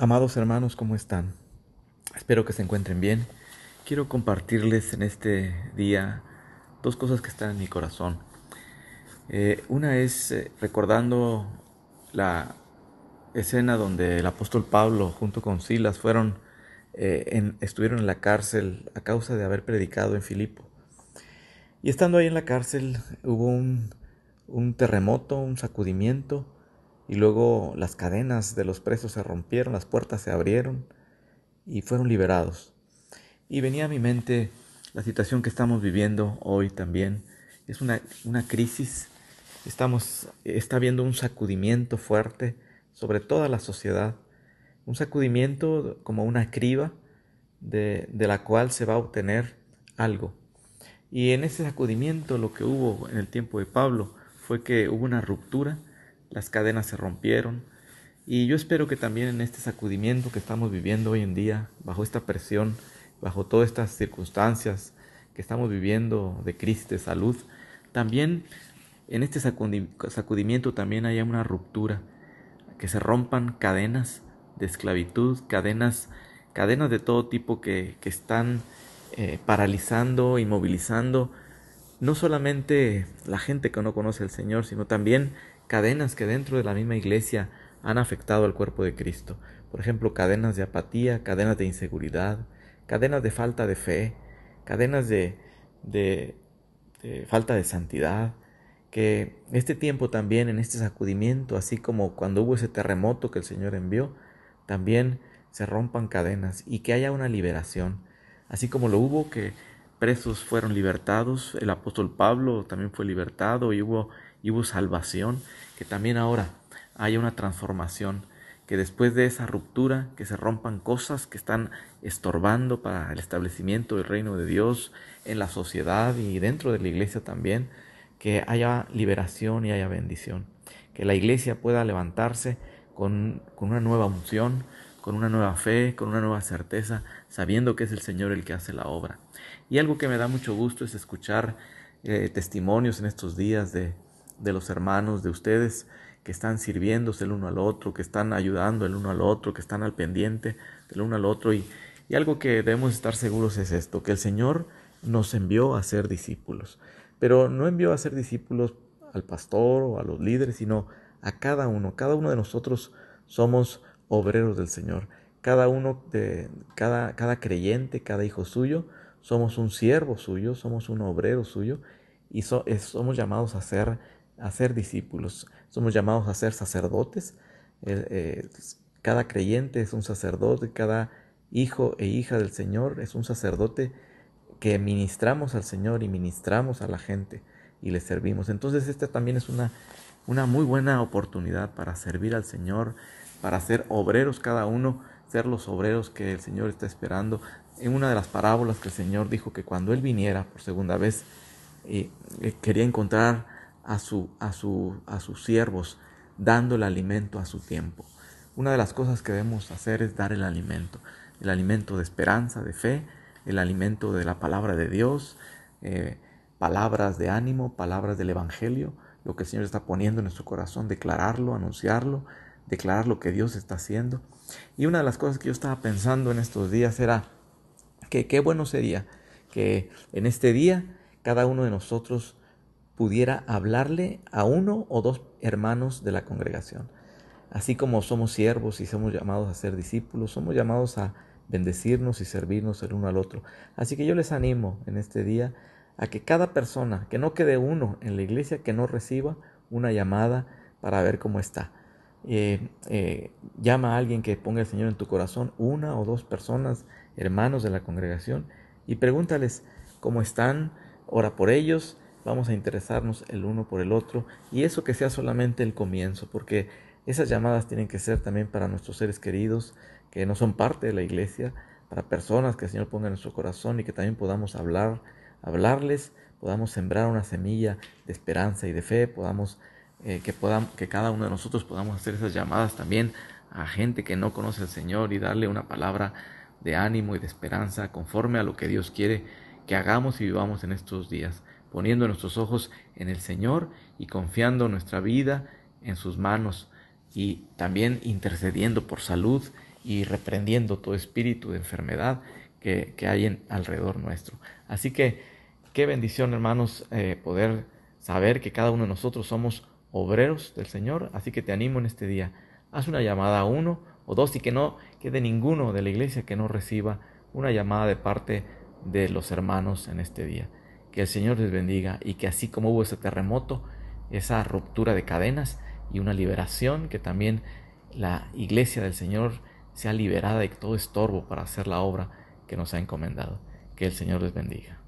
Amados hermanos, ¿cómo están? Espero que se encuentren bien. Quiero compartirles en este día dos cosas que están en mi corazón. Eh, una es eh, recordando la escena donde el apóstol Pablo junto con Silas fueron, eh, estuvieron en la cárcel a causa de haber predicado en Filipo. Y estando ahí en la cárcel hubo un terremoto, un sacudimiento, y luego las cadenas de los presos se rompieron, las puertas se abrieron y fueron liberados. Y venía a mi mente la situación que estamos viviendo hoy también. Es una, una crisis, estamos, está habiendo un sacudimiento fuerte sobre toda la sociedad, un sacudimiento como una criba de, de la cual se va a obtener algo. Y en ese sacudimiento lo que hubo en el tiempo de Pablo fue que hubo una ruptura las cadenas se rompieron. Y yo espero que también en este sacudimiento que estamos viviendo hoy en día, bajo esta presión, bajo todas estas circunstancias que estamos viviendo de crisis de salud, también en este sacudimiento también haya una ruptura, que se rompan cadenas de esclavitud, cadenas, cadenas de todo tipo que, que están eh, paralizando, inmovilizando, no solamente la gente que no conoce al Señor, sino también cadenas que dentro de la misma iglesia han afectado al cuerpo de Cristo. Por ejemplo, cadenas de apatía, cadenas de inseguridad, cadenas de falta de fe, cadenas de, de, falta de santidad. Que este tiempo también, en este sacudimiento, así como cuando hubo ese terremoto que el Señor envió, también se rompan cadenas y que haya una liberación. Así como lo hubo que presos fueron libertados, el apóstol Pablo también fue libertado y hubo y hubo salvación, que también ahora haya una transformación, que después de esa ruptura, que se rompan cosas que están estorbando para el establecimiento del reino de Dios en la sociedad y dentro de la iglesia también, que haya liberación y haya bendición, que la iglesia pueda levantarse con, con una nueva unción, con una nueva fe, con una nueva certeza, sabiendo que es el Señor el que hace la obra. Y algo que me da mucho gusto es escuchar eh, testimonios en estos días de, de los hermanos, de ustedes que están sirviéndose el uno al otro, que están ayudando el uno al otro, que están al pendiente del uno al otro. Y, y algo que debemos estar seguros es esto, que el Señor nos envió a ser discípulos, pero no envió a ser discípulos al pastor o a los líderes, sino a cada uno. Cada uno de nosotros somos obreros del Señor. Cada uno de cada, cada creyente, cada hijo suyo, somos un siervo suyo, somos un obrero suyo y somos llamados a ser a ser discípulos. Somos llamados a ser sacerdotes. Eh, eh, cada creyente es un sacerdote, cada hijo e hija del Señor es un sacerdote que ministramos al Señor y ministramos a la gente y le servimos. Entonces esta también es una, una muy buena oportunidad para servir al Señor, para ser obreros cada uno, ser los obreros que el Señor está esperando. En una de las parábolas que el Señor dijo que cuando Él viniera por segunda vez, eh, quería encontrar a, su, a, su, a sus siervos, dando el alimento a su tiempo. Una de las cosas que debemos hacer es dar el alimento, el alimento de esperanza, de fe, el alimento de la palabra de Dios, eh, palabras de ánimo, palabras del Evangelio, lo que el Señor está poniendo en nuestro corazón, declararlo, anunciarlo, declarar lo que Dios está haciendo. Y una de las cosas que yo estaba pensando en estos días era que qué bueno sería que en este día cada uno de nosotros pudiera hablarle a uno o dos hermanos de la congregación. Así como somos siervos y somos llamados a ser discípulos, somos llamados a bendecirnos y servirnos el uno al otro. Así que yo les animo en este día a que cada persona, que no quede uno en la iglesia, que no reciba una llamada para ver cómo está. Eh, eh, llama a alguien que ponga el Señor en tu corazón, una o dos personas, hermanos de la congregación, y pregúntales cómo están, ora por ellos, vamos a interesarnos el uno por el otro y eso que sea solamente el comienzo, porque esas llamadas tienen que ser también para nuestros seres queridos que no son parte de la iglesia, para personas que el Señor ponga en nuestro corazón y que también podamos hablar, hablarles, podamos sembrar una semilla de esperanza y de fe, podamos eh, que podamos, que cada uno de nosotros podamos hacer esas llamadas también a gente que no conoce al Señor y darle una palabra de ánimo y de esperanza conforme a lo que Dios quiere que hagamos y vivamos en estos días poniendo nuestros ojos en el Señor y confiando nuestra vida en sus manos y también intercediendo por salud y reprendiendo todo espíritu de enfermedad que, hay en, alrededor nuestro. Así que qué bendición, hermanos, eh, poder saber que cada uno de nosotros somos obreros del Señor. Así que te animo en este día. Haz una llamada a uno o dos y que no quede ninguno de la iglesia que no reciba una llamada de parte de los hermanos en este día. Que el Señor les bendiga y que así como hubo ese terremoto, esa ruptura de cadenas y una liberación, que también la iglesia del Señor sea liberada de todo estorbo para hacer la obra que nos ha encomendado. Que el Señor les bendiga.